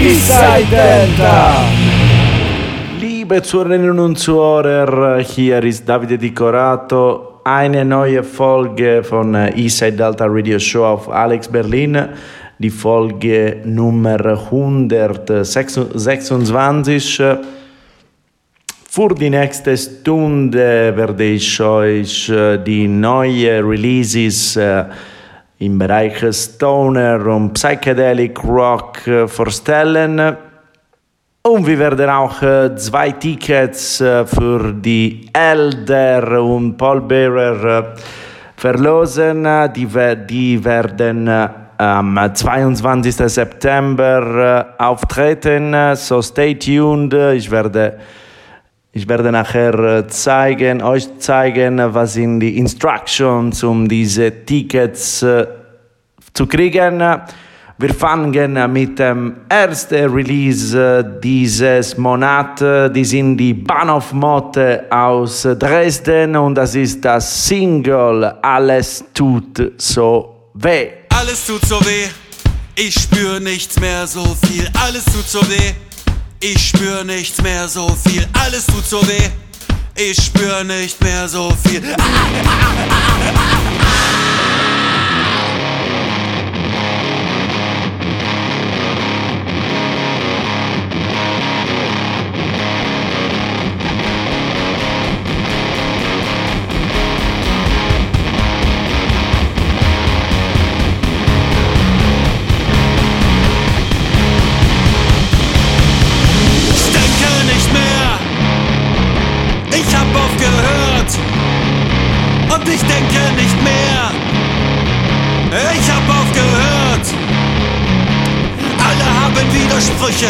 Eastside Delta. Liebe Zuhörerinnen und Zuhörer, hier ist Davide Dicorato. Eine neue Folge von Eastside Delta Radio Show auf Alex Berlin. Die Folge Nummer 126. Für die nächste Stunde werde ich euch die neuen Releases im Bereich Stoner und Psychedelic Rock vorstellen. Und wir werden auch äh, zwei Tickets äh, für die Elder und Paul Bearer äh, verlosen. Die, die werden am 22. September auftreten. So stay tuned. Ich werde, ich werde nachher zeigen, euch zeigen, was sind die Instructions, um diese Tickets zu kriegen. Wir fangen mit dem ersten Release dieses Monats. Die sind die Bahnhof Motte aus Dresden und das ist das Single Alles tut so weh. Alles tut so weh, ich spür nichts mehr so viel. Alles tut so weh, ich spür nichts mehr so viel. Alles tut so weh, ich spür nicht mehr so viel. Ah, ah, ah, Widersprüche,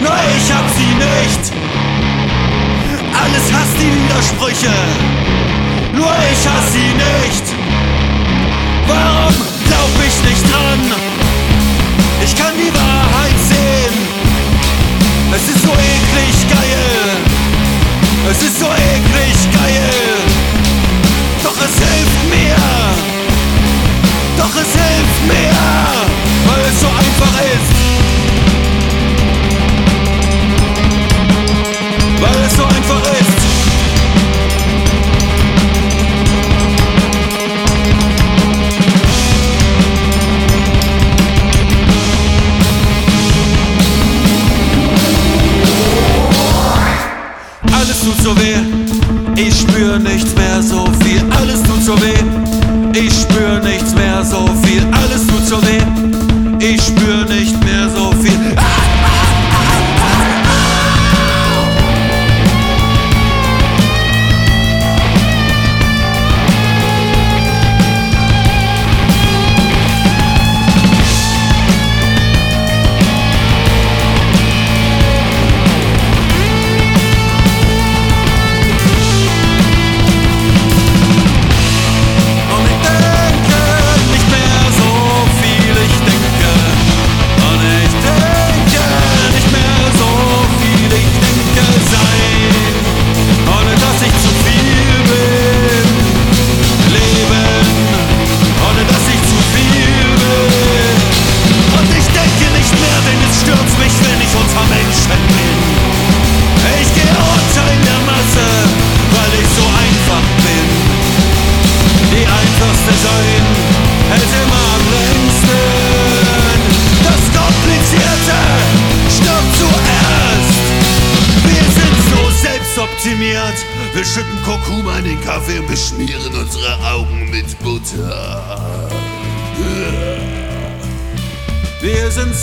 nur ich hab sie nicht. Alles hasst die Widersprüche, nur ich hasse sie nicht.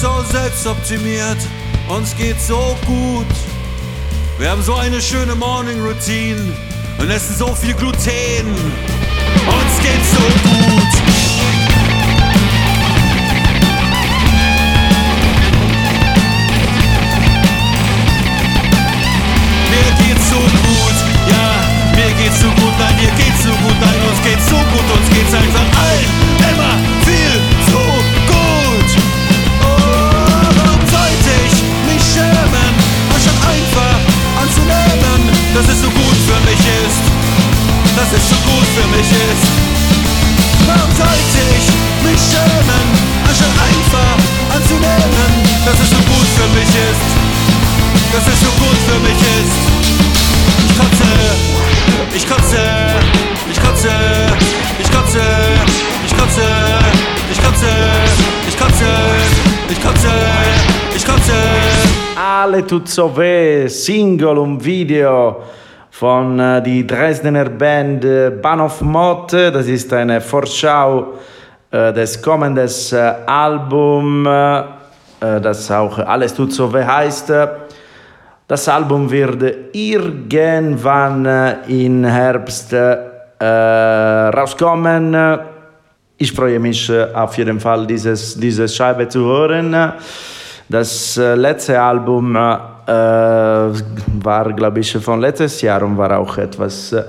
Selbstoptimiert. Uns geht so gut. Wir haben so eine schöne Morning Routine und essen so viel Gluten. Uns geht so gut. Mir geht's so gut, ja, mir geht's so gut, nein, mir geht's so gut, nein, uns geht's so gut, uns geht's einfach dass es so gut für mich ist, dass es so gut für mich ist. Warum sollte ich mich schämen, anstatt einfach anzunehmen? dass es so gut für mich ist, dass es so gut für mich ist. Ich kotze, ich kotze, ich kotze, ich kotze, ich kotze, ich kotze, ich Alle tut so weh, Single und Video von äh, die Dresdner Band äh, Bahnhof Mott. Das ist eine Vorschau äh, des kommenden äh, Album, äh, das auch Alles tut so weh heißt. Das Album wird irgendwann im Herbst rauskommen. Ich freue mich auf jeden Fall, dieses, diese Scheibe zu hören. Das äh, letzte Album äh, war, glaube ich, von letztes Jahr und war auch etwas äh,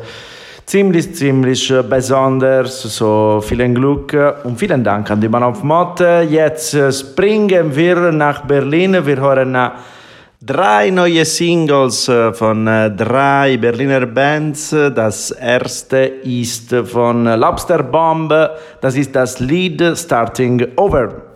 ziemlich, ziemlich äh, besonders. So vielen Glück und vielen Dank an die Mann auf Motte. Jetzt äh, springen wir nach Berlin. Wir hören äh, drei neue Singles äh, von äh, drei Berliner Bands. Das erste ist von Lobster Bomb. Das ist das Lied Starting Over.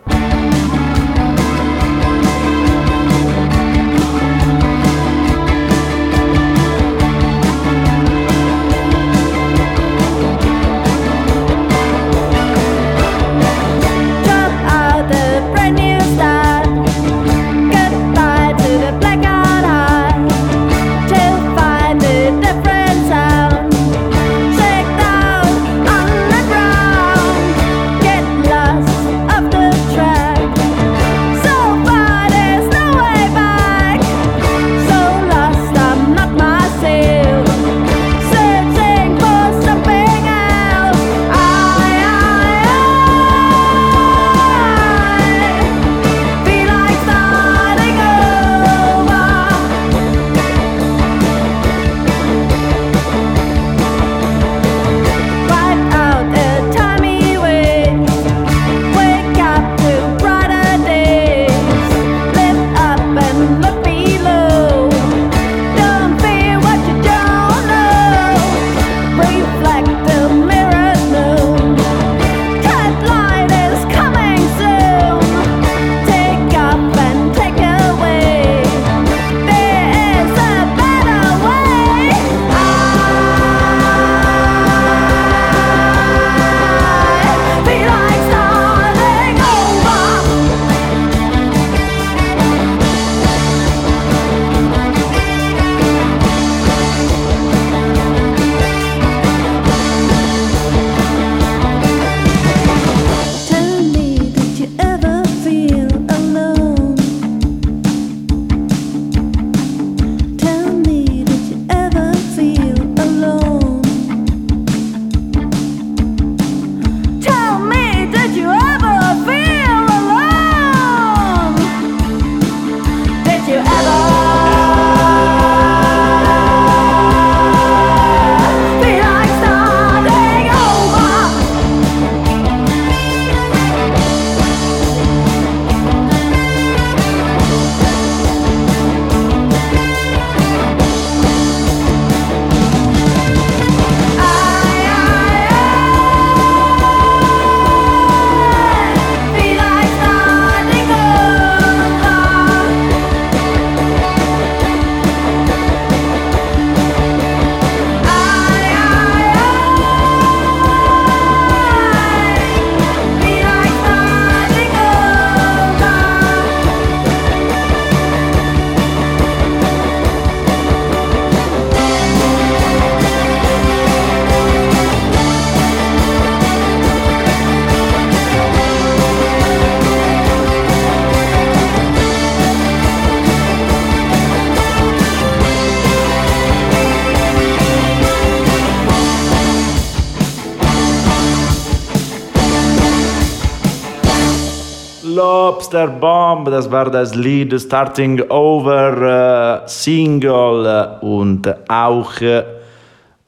Lobster Bomb, das war das Lied Starting Over äh, Single äh, und auch äh,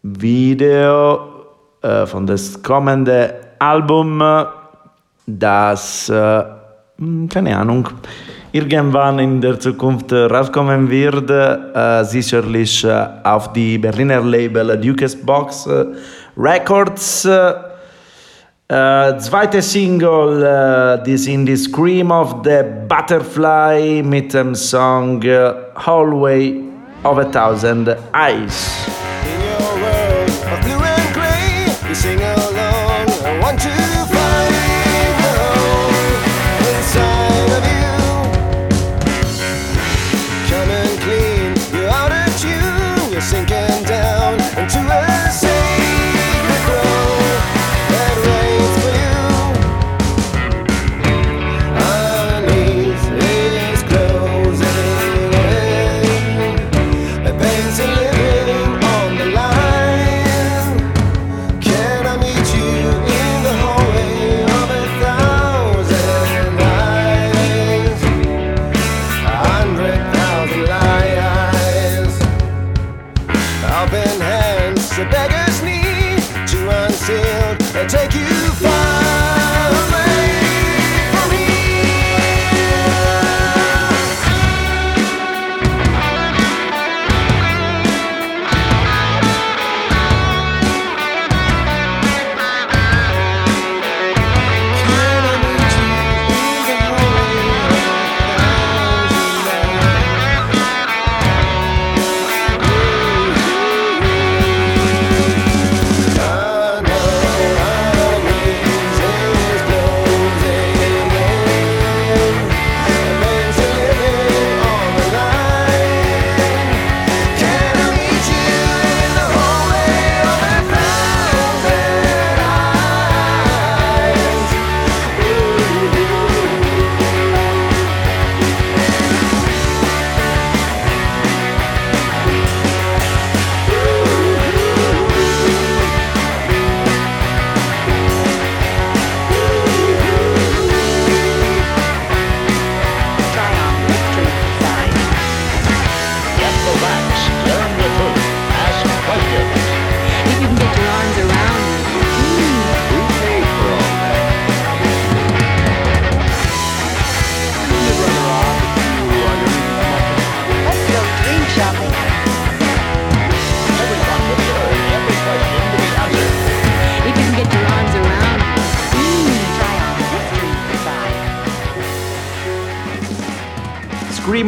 Video äh, von das kommende Album, das, äh, hm, keine Ahnung, irgendwann in der Zukunft rauskommen wird, äh, sicherlich äh, auf die Berliner Label Duke's Box Records. Äh, zweite Single, äh, die sind die Scream of the Butterfly mit dem Song äh, Hallway of a Thousand Eyes.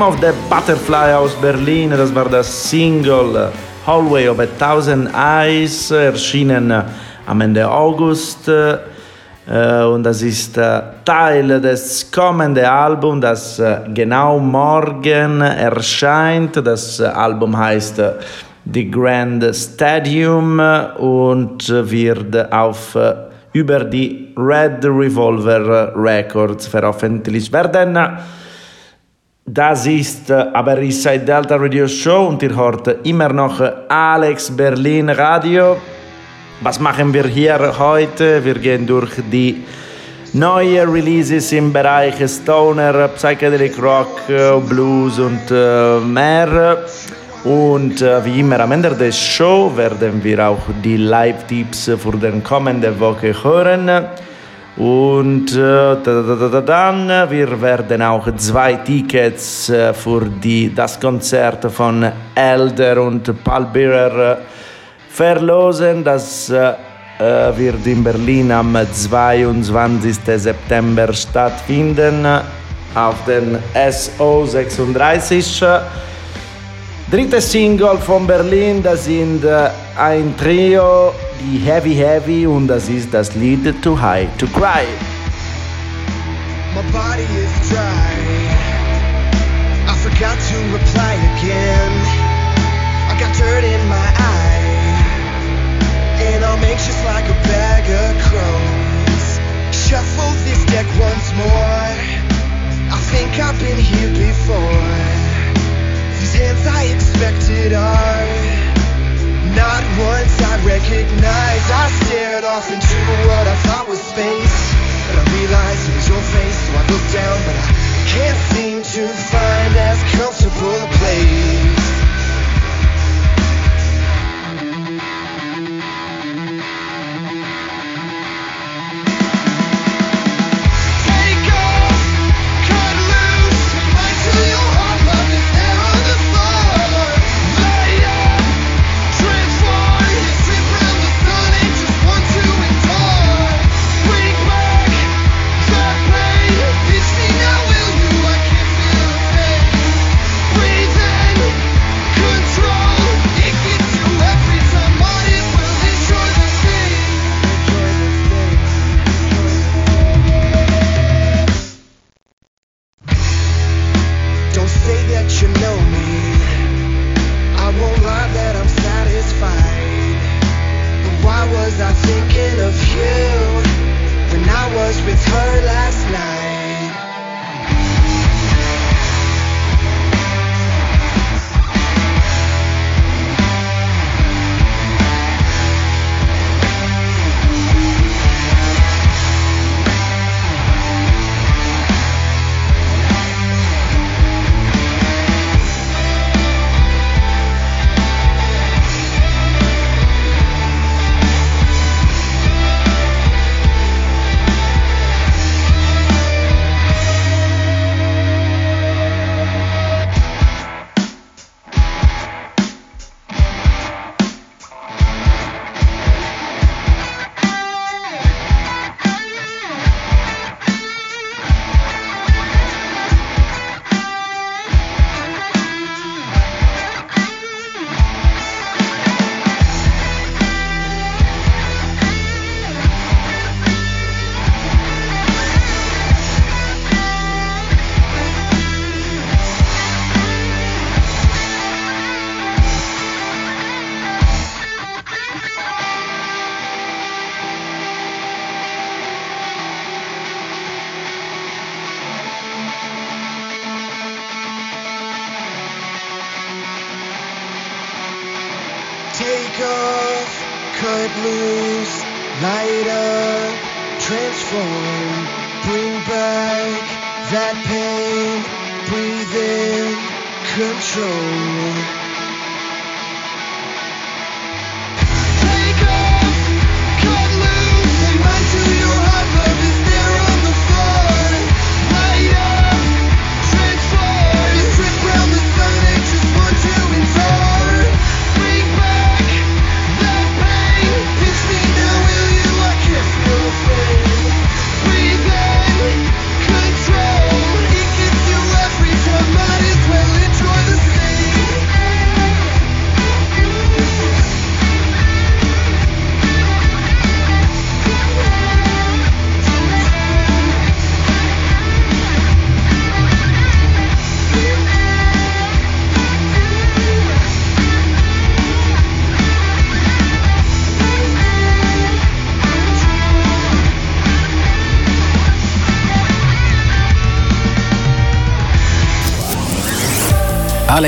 Scream of the Butterfly aus Berlin, das war das Single Hallway of a Thousand Eyes, erschienen am Ende August. äh, Und das ist äh, Teil des kommenden Albums, das äh, genau morgen erscheint. Das Album heißt The Grand Stadium und wird auf über die Red Revolver Records veröffentlicht werden. Das ist äh, aber Eastside Delta Radio Show und ihr hört immer noch äh, Alex Berlin Radio. Was machen wir hier heute? Wir gehen durch die neuen Releases im Bereich Stoner, Psychedelic Rock, äh, Blues und mehr. Und wie immer am Ende der Show werden wir auch die Live-Tipps für die kommende Woche hören. Und äh, da, da, da, da, dann, äh, wir werden auch zwei Tickets äh, für die, das Konzert von Elder und Paul Bearer äh, verlosen. Das wird in Berlin am 22. September stattfinden auf den SO 36. Dritte Single von Berlin, das sind äh, ein Trio, die Heavy Heavy und das ist das Lied Too High to Cry. My body is dry. I forgot to reply again. I got dirt in my eye. And I'm anxious like a bag of crows. Shuffle this deck once more. I think I've been here before. Hands I expected are not ones I recognize. I stared off into what I thought was space. But I realized it was your face, so I looked down, but I can't seem to find as comfortable a place.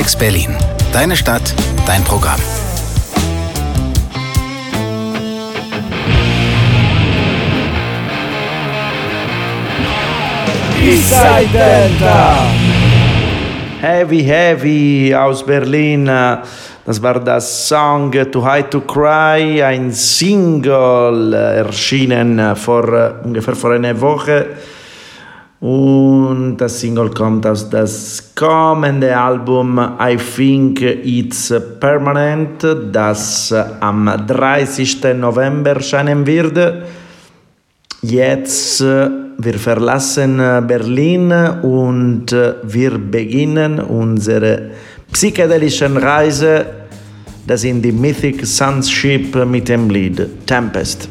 Alex Berlin. Deine Stadt, dein Programm. Eastside Delta. Heavy Heavy aus Berlin. Das war das Song To Hide to Cry, ein Single äh, erschienen vor äh, ungefähr vor einer Woche. Und das Single kommt aus das kommende Album I Think It's Permanent, das am 30. November erscheinen wird. Jetzt, wir verlassen Berlin und wir beginnen unsere psychedelischen Reise. Das sind die Mythic Sunship mit dem Lied Tempest.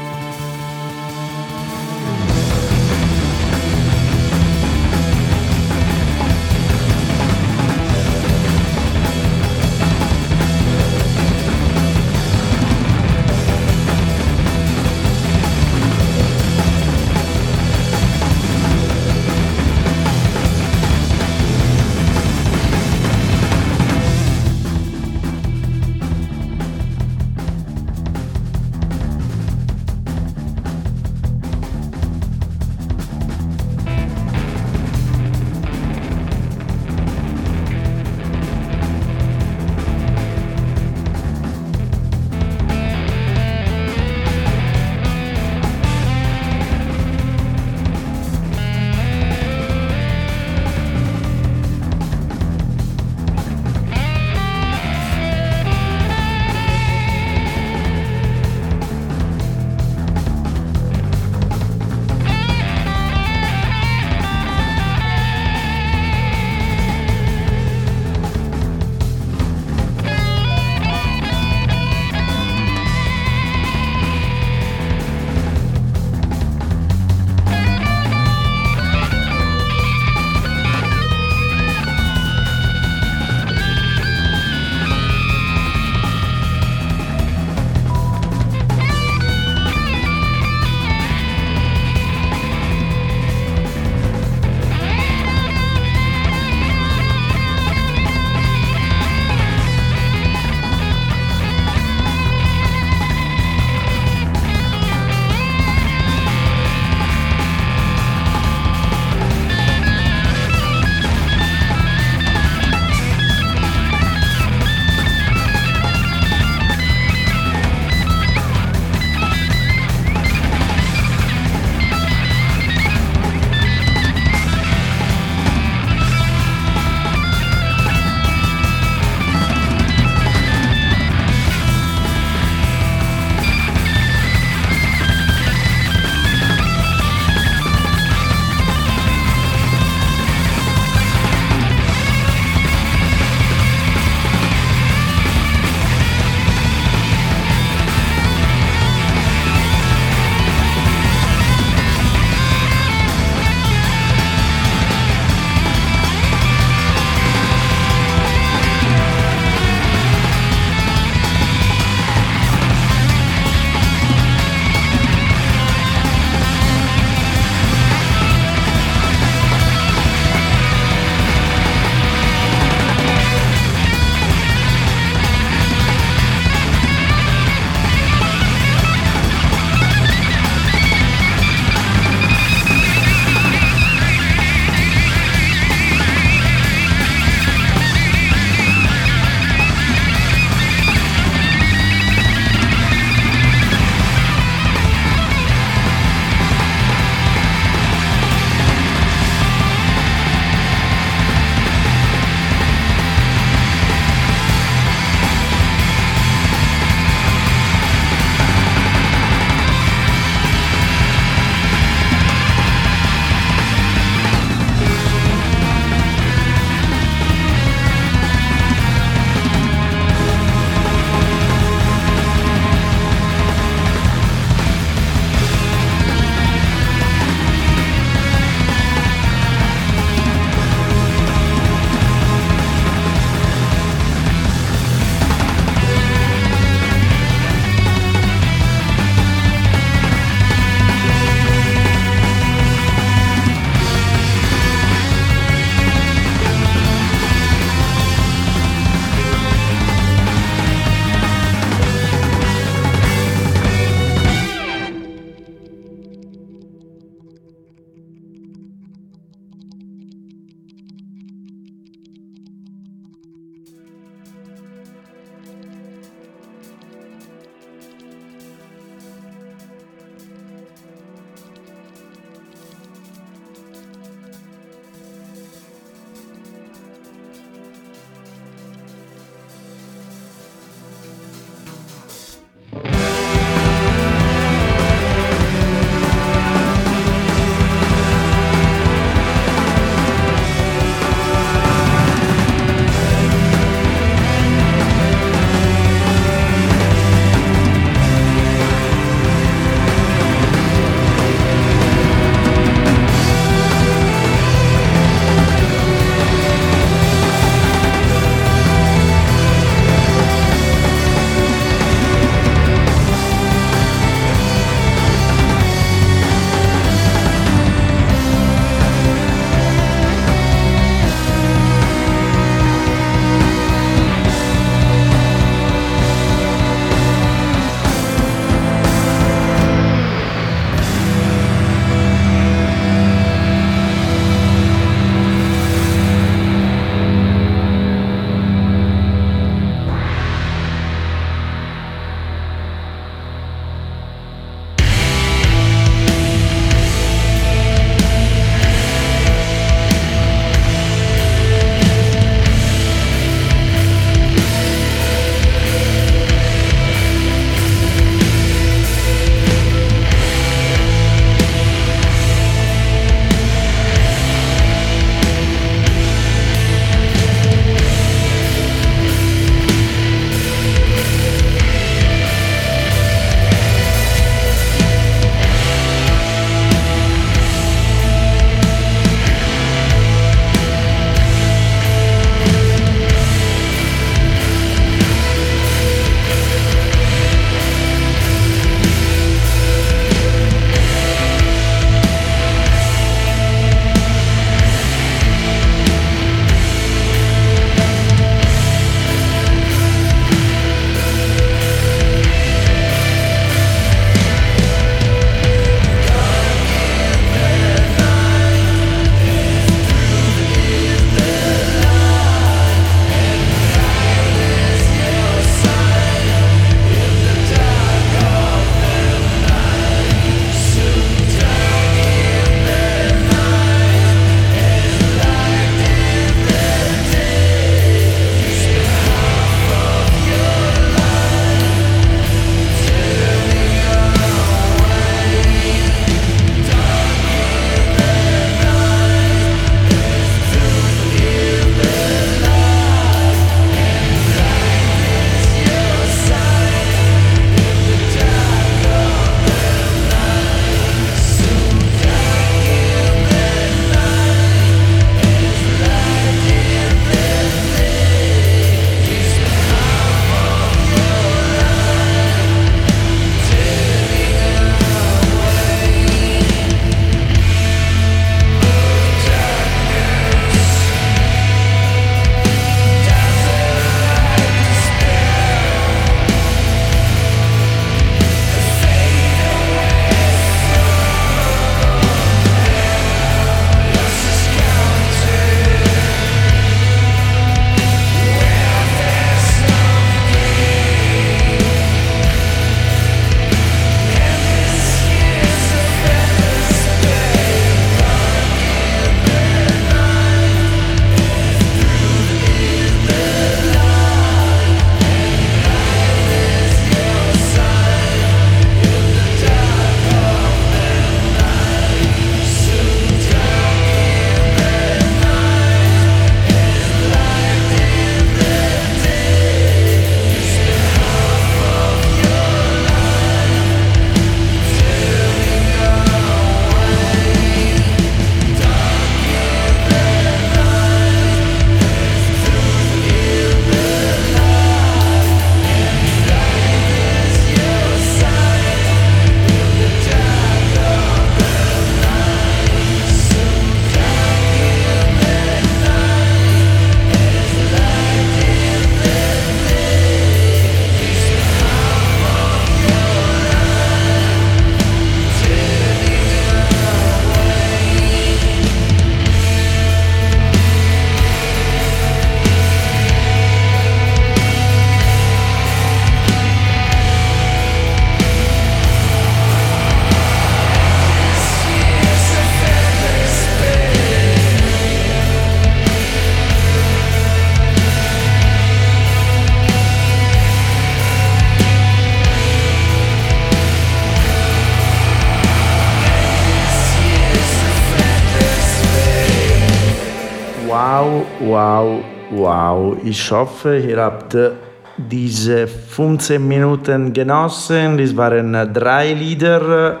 Ich hoffe, ihr habt äh, diese 15 Minuten genossen. Das waren äh, drei Lieder.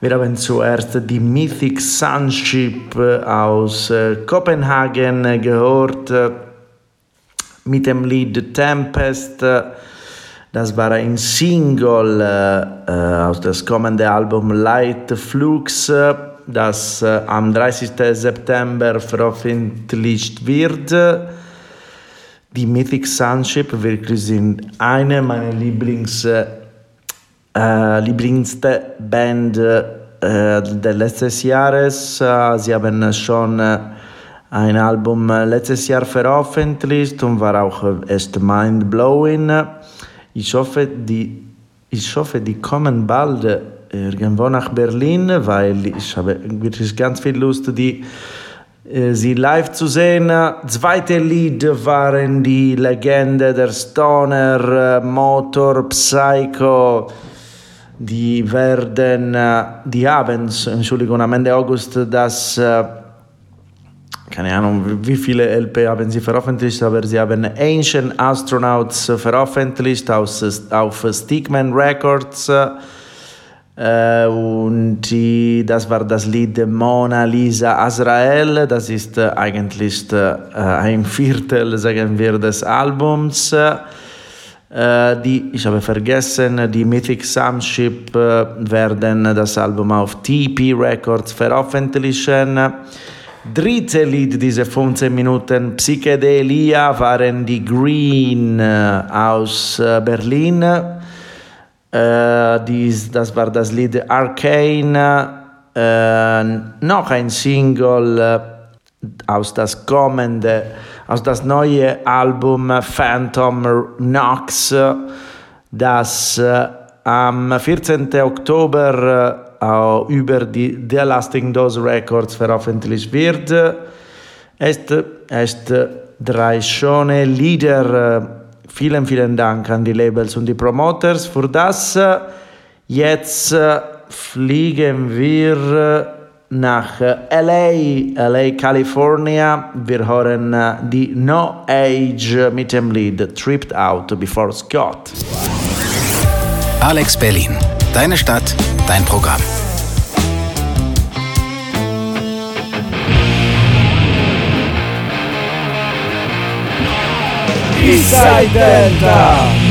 Wir haben zuerst die Mythic Sunship äh, aus Kopenhagen gehört mit dem Lied Tempest. Das war ein Single aus das kommende Album Light Flux, das am 30. September veröffentlicht wird. Die Mythic Sunship wirklich sind eine meiner Lieblings, äh, äh, Lieblingste Band äh, des letzten Jahres. Äh, sie haben schon äh, ein Album letztes Jahr veröffentlicht und war auch echt mind-blowing. Ich hoffe, die, ich hoffe, die kommen bald irgendwo nach Berlin, weil ich habe wirklich ganz viel Lust, die, sie live zu sehen. Zweite Lied waren die Legende der Stoner, äh, Motor, Psycho. Die werden, äh, die haben, Entschuldigung, am Ende August das äh, keine Ahnung, wie viele LP haben sie veröffentlicht, aber sie haben Ancient Astronauts veröffentlicht auf Stickman Records. Äh, und die, das war das Lied Mona Lisa Azrael. Das ist äh, eigentlich äh, ein Viertel, sagen wir, des Albums. Die, ich habe vergessen, die Mythic Sunship äh, werden das Album auf TP Records veröffentlichen. Dritte Lied dieser 15 Minuten Psychedelia waren die Green aus Berlin. Äh, dies, das war das Lied Arcane. Äh, noch ein Single äh, aus das kommende, aus das neue Album Phantom Knox, das äh, am 14. Oktober äh, über die The Lasting Dose Records veröffentlicht wird. Es ist drei schöne Lieder. Vielen, vielen Dank an die Labels und die Promoters für das. Jetzt fliegen wir nach LA, LA, California. Wir hören die No Age mit dem Lied Tripped Out Before Scott. Alex Berlin. Deine Stadt, dein Programm. Eastside Delta. Sidewalk,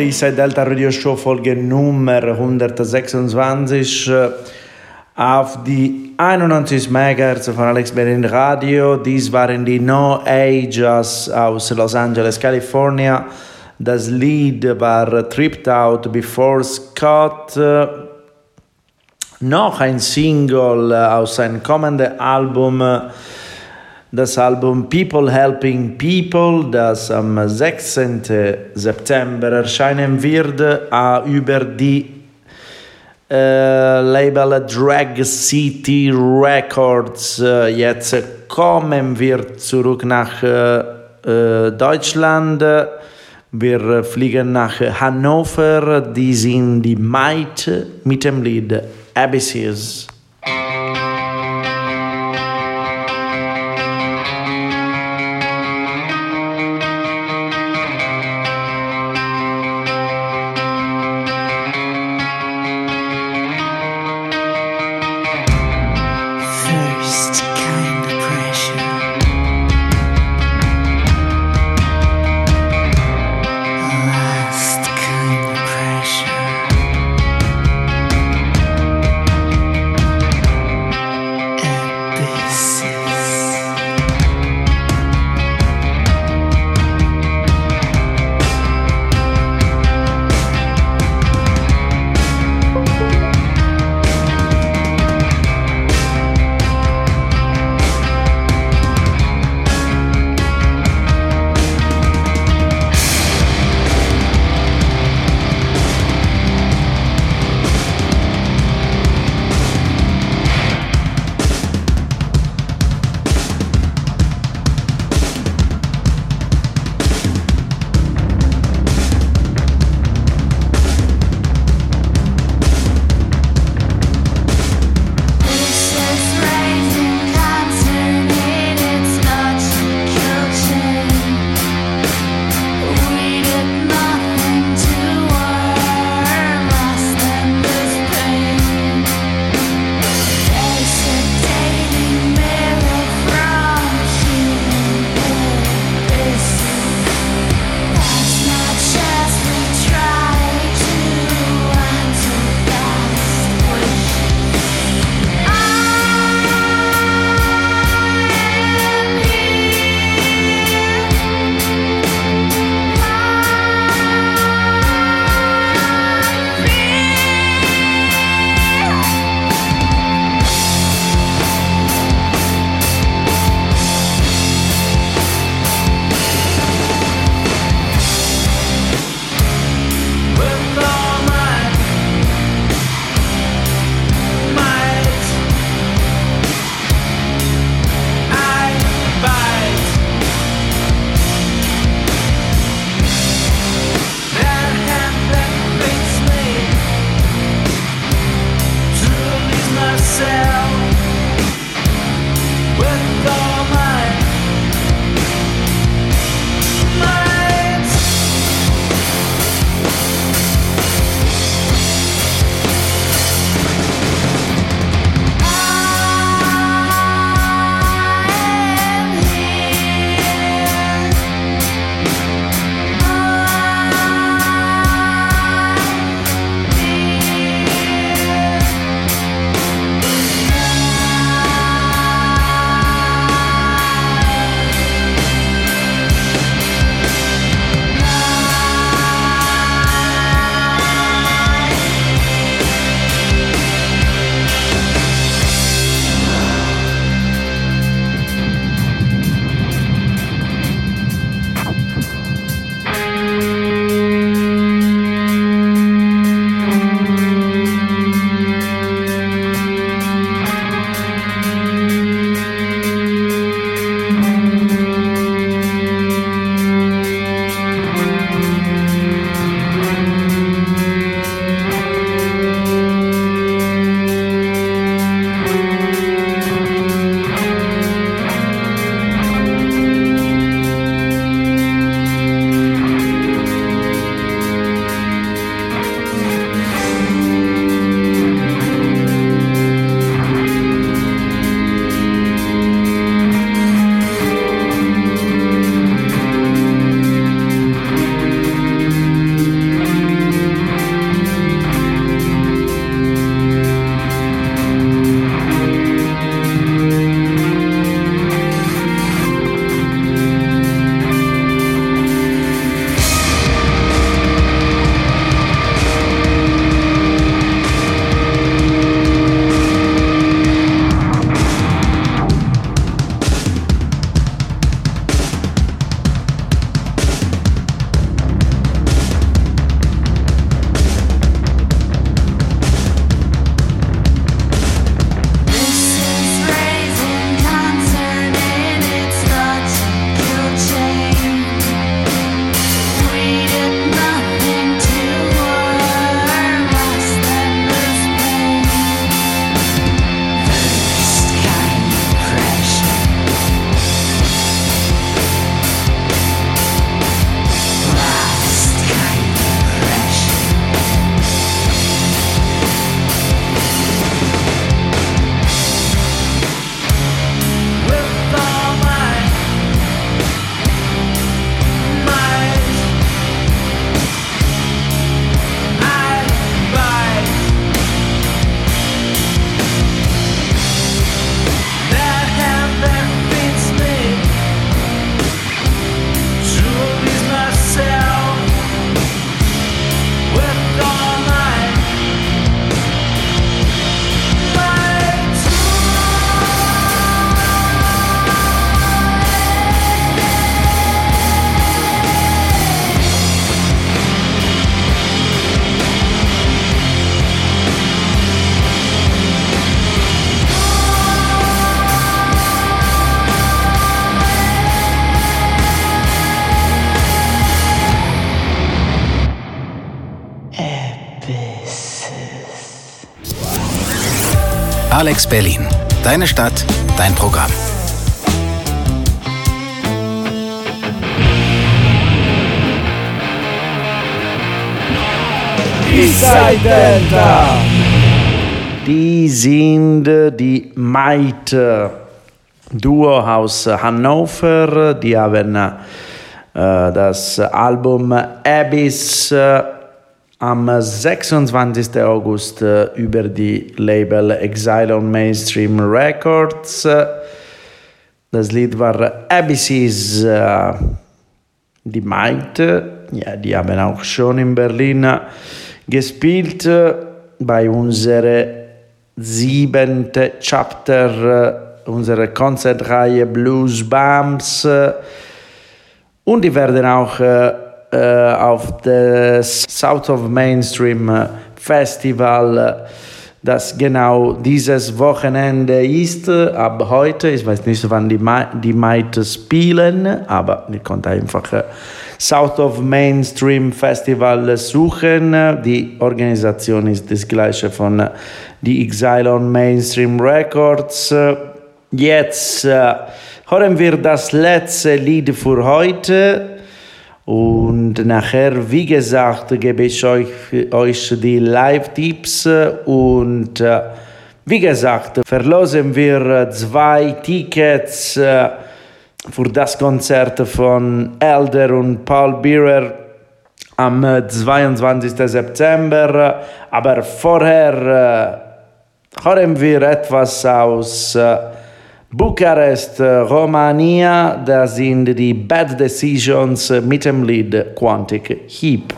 Ist seit Delta Radio Show Folge Nummer 126 äh, auf die 91 MHz von Alex Berlin Radio. Dies waren die No Ages aus Los Angeles, California. Das Lied war Tripped Out Before Scott. Äh, Noch ein Single äh, aus seinem kommenden Album. Das Album People Helping People, das am 16. September erscheinen wird, über die äh, Label Drag City Records äh, jetzt kommen wir zurück nach äh, äh, Deutschland. Wir fliegen nach Hannover. Die sind die Might mit dem Lied Abysses. Alex Berlin. Deine Stadt, dein Programm. Eastside Delta. Die sind die Maite Duo aus Hannover. Die haben äh, das Album Abyss äh, am 26. August äh, über die Label Exile on Mainstream Records. Äh, Das Lied war Abysses. Äh, die Maite, ja, die haben auch schon in Berlin gespielt bei unserer siebente Chapter unserer Konzertreihe Blues Bumps. Und die werden auch äh, auf das South of Mainstream äh, Festival, äh, das genau dieses Wochenende ist, äh, ab heute, ich weiß nicht, wann die, Ma die spielen, aber ihr könnt einfach South of Mainstream Festival suchen. Die Organisation ist das gleiche von die Exile on Mainstream Records. Jetzt hören wir das letzte Lied für heute. Und nachher, wie gesagt, gebe ich euch, euch die Live-Tipps und äh, wie gesagt, verlosen wir zwei Tickets äh, für das Konzert von Elder und Paul Bearer am äh, 22. September. Aber vorher äh, hören wir etwas aus äh, Bukarest, äh, Romania. Da sind die Bad Decisions mit dem Lied Quantic Heap.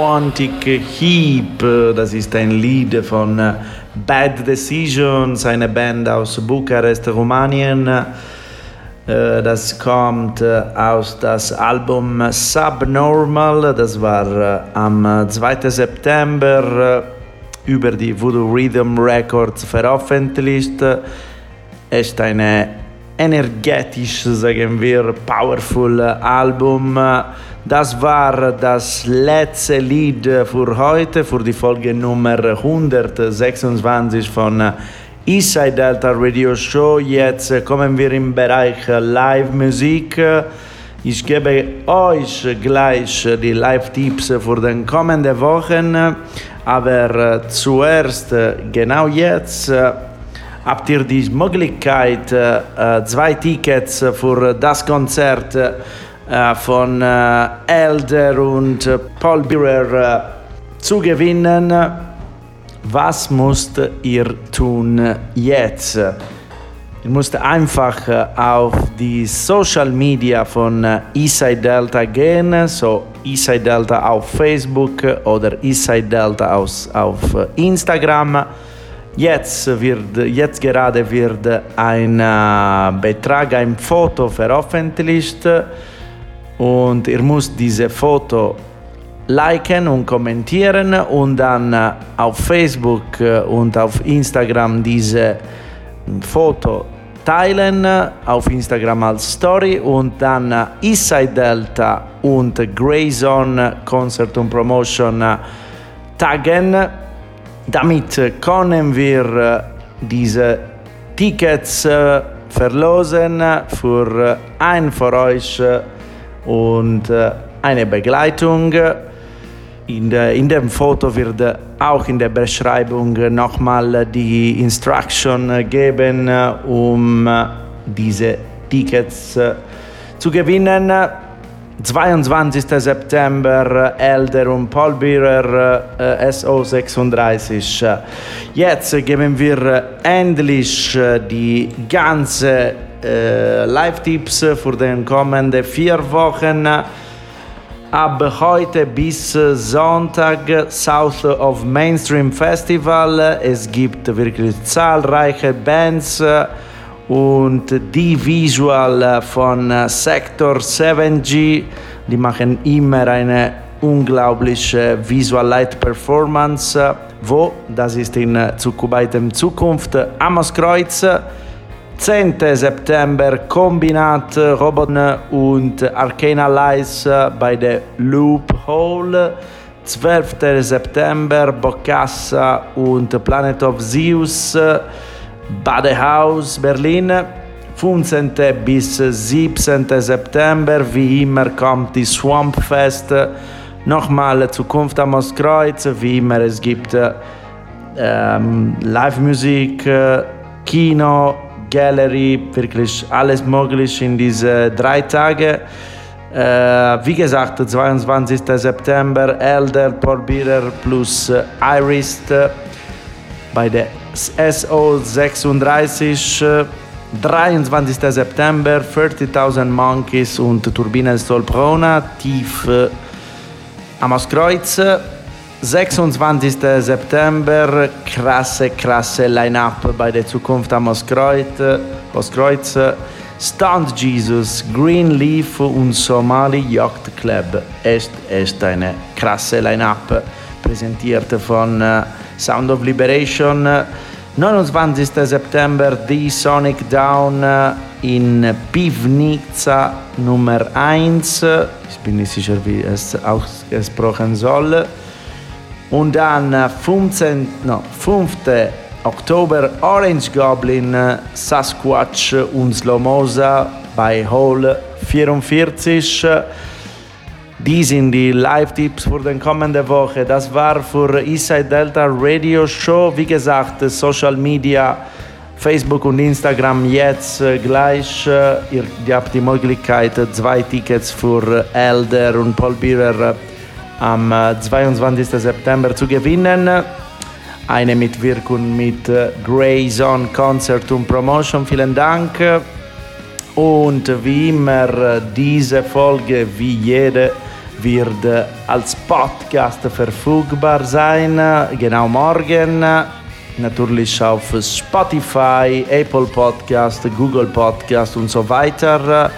Quantic Heap, das ist ein Lied von äh, Bad Decisions, eine Band aus Bukarest, Rumänien. Äh, Das kommt äh, aus das Album Subnormal, das war am 2. September über die Voodoo Rhythm Records veröffentlicht. Es ist eine energetisch, sagen wir, powerful Album. Das war das letzte Lied für heute, für die Folge Nummer 126 von Eastside Delta Radio Show. Jetzt kommen wir im Bereich Live-Musik. Ich gebe euch gleich die Live-Tipps für den kommenden Wochen. Aber zuerst, genau jetzt, habt ihr die Möglichkeit, zwei Tickets für das Konzert von Elder und Paul Bierer zu gewinnen. Was müsst ihr tun jetzt? Ihr müsst einfach auf die Social Media von Eastside Delta gehen, so Eastside Delta auf Facebook oder Eastside Delta auf Instagram. Jetzt, wird, jetzt gerade wird ein Betrag, ein Foto veröffentlicht und ihr müsst diese Foto liken und kommentieren und dann auf Facebook und auf Instagram diese Foto teilen, auf Instagram als Story und dann Eastside Delta und Grayzone Concert und Promotion taggen. Damit können wir diese Tickets verlosen für einen von euch und eine Begleitung. In, der, in dem Foto wird auch in der Beschreibung nochmal die Instruction geben, um diese Tickets zu gewinnen. 22. September Elder und Paul Bierer äh, SO36. Jetzt geben wir endlich die ganze äh, Live-Tipps für den kommenden vier Wochen. Ab heute bis Sonntag South of Mainstream Festival. Es gibt wirklich zahlreiche Bands und die Visual von Sector 7G, die machen immer eine unglaubliche Visual Light Performance. Wo? Das ist in Zukubitem Zukunft Amos Kreuz. 10. September Kombinat Robotne und Arcana Lies bei der Loophole. 12. September Bocassa und Planet of Zeus. Badehaus Berlin. 15. bis 17. September, wie immer, kommt die Swamp Fest. Nochmal Zukunft am Ostkreuz, wie immer, es gibt ähm, Live-Musik, Kino, Gallery, wirklich alles möglich in diese drei Tage. Äh, wie gesagt, 22. September, Elder, Paul Bierer plus äh, Iris bei der SO36. 23. September, 30.000 Monkeys und Turbine Stolprona, tief äh, am Auskreuz. 26. September, krasse, krasse Line-Up bei der Zukunft am Auskreuz. Stunt Jesus, Green Leaf und Somali Yacht Club. Echt, echt eine krasse Line-Up, präsentiert von uh, Sound of Liberation. 29. September, The Sonic Down in Pivnica Nummer 1. Ich bin nicht sicher, wie es ausgesprochen soll. Und dann 15, no, 5. Oktober Orange Goblin, Sasquatch und Slomosa bei Hall 44. Die sind die Live-Tipps für die kommende Woche. Das war für Eastside Delta Radio Show. Wie gesagt, Social Media, Facebook und Instagram jetzt gleich. Ihr, ihr habt die Möglichkeit, zwei Tickets für Elder und Paul Bierer am 22. September zu gewinnen. Eine Mitwirkung mit Grayzone Concert und Promotion. Vielen Dank. Und wie immer, diese Folge, wie jede, wird äh, als Podcast verfügbar sein, äh, genau morgen. Natürlich auf Spotify, Apple Podcast, Google Podcast und so weiter.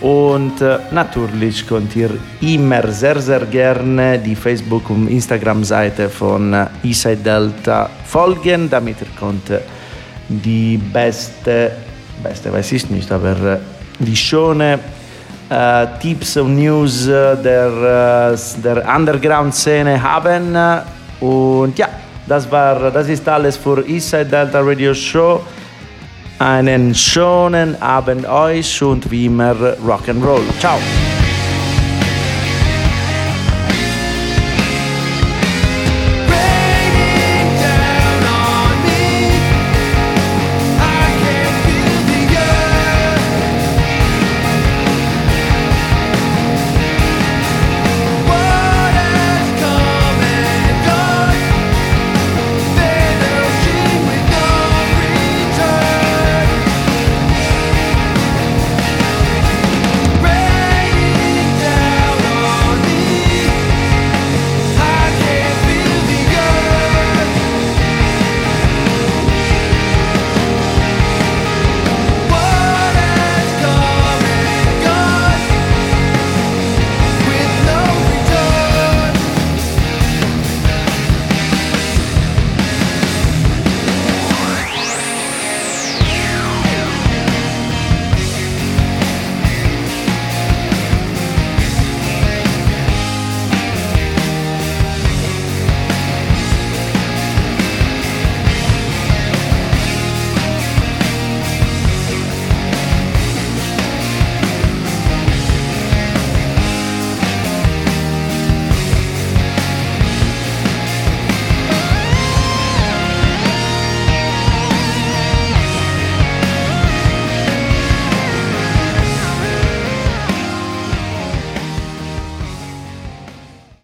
Und äh, natürlich könnt ihr immer sehr, sehr gerne die Facebook- und Instagram-Seite von äh, Eastside Delta folgen, damit ihr könnt äh, die beste, beste weiß ich nicht, aber äh, die schöne äh, Tipps und News äh, der, äh, der Underground-Szene haben. Und ja, das, war, das ist alles für Eastside Delta Radio Show. Einen schönen Abend euch und wie immer Rock'n'Roll. Ciao!